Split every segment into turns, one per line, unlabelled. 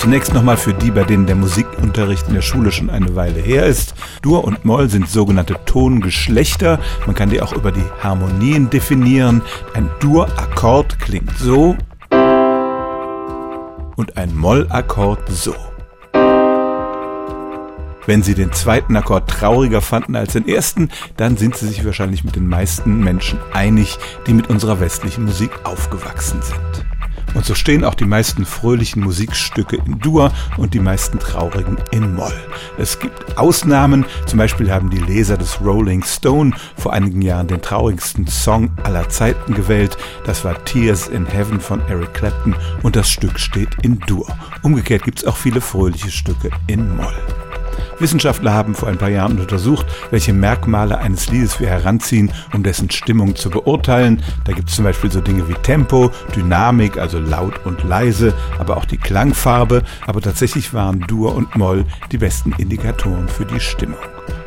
Zunächst nochmal für die, bei denen der Musikunterricht in der Schule schon eine Weile her ist. Dur und Moll sind sogenannte Tongeschlechter. Man kann die auch über die Harmonien definieren. Ein Dur-Akkord klingt so und ein Moll-Akkord so. Wenn Sie den zweiten Akkord trauriger fanden als den ersten, dann sind Sie sich wahrscheinlich mit den meisten Menschen einig, die mit unserer westlichen Musik aufgewachsen sind. Und so stehen auch die meisten fröhlichen Musikstücke in Dur und die meisten traurigen in Moll. Es gibt Ausnahmen, zum Beispiel haben die Leser des Rolling Stone vor einigen Jahren den traurigsten Song aller Zeiten gewählt. Das war Tears in Heaven von Eric Clapton und das Stück steht in Dur. Umgekehrt gibt es auch viele fröhliche Stücke in Moll. Wissenschaftler haben vor ein paar Jahren untersucht, welche Merkmale eines Liedes wir heranziehen, um dessen Stimmung zu beurteilen. Da gibt es zum Beispiel so Dinge wie Tempo, Dynamik, also laut und leise, aber auch die Klangfarbe. Aber tatsächlich waren Dur und Moll die besten Indikatoren für die Stimmung.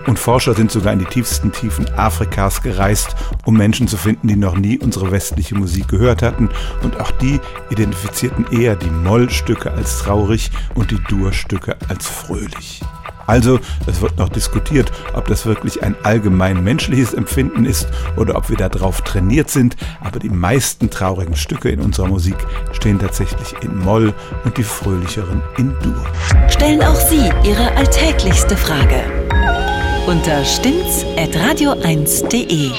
Und Forscher sind sogar in die tiefsten Tiefen Afrikas gereist, um Menschen zu finden, die noch nie unsere westliche Musik gehört hatten. Und auch die identifizierten eher die Mollstücke als traurig und die Dur-Stücke als fröhlich. Also, es wird noch diskutiert, ob das wirklich ein allgemein menschliches Empfinden ist oder ob wir darauf trainiert sind, aber die meisten traurigen Stücke in unserer Musik stehen tatsächlich in Moll und die fröhlicheren in Dur.
Stellen auch Sie Ihre alltäglichste Frage unter stimmt's@radio1.de.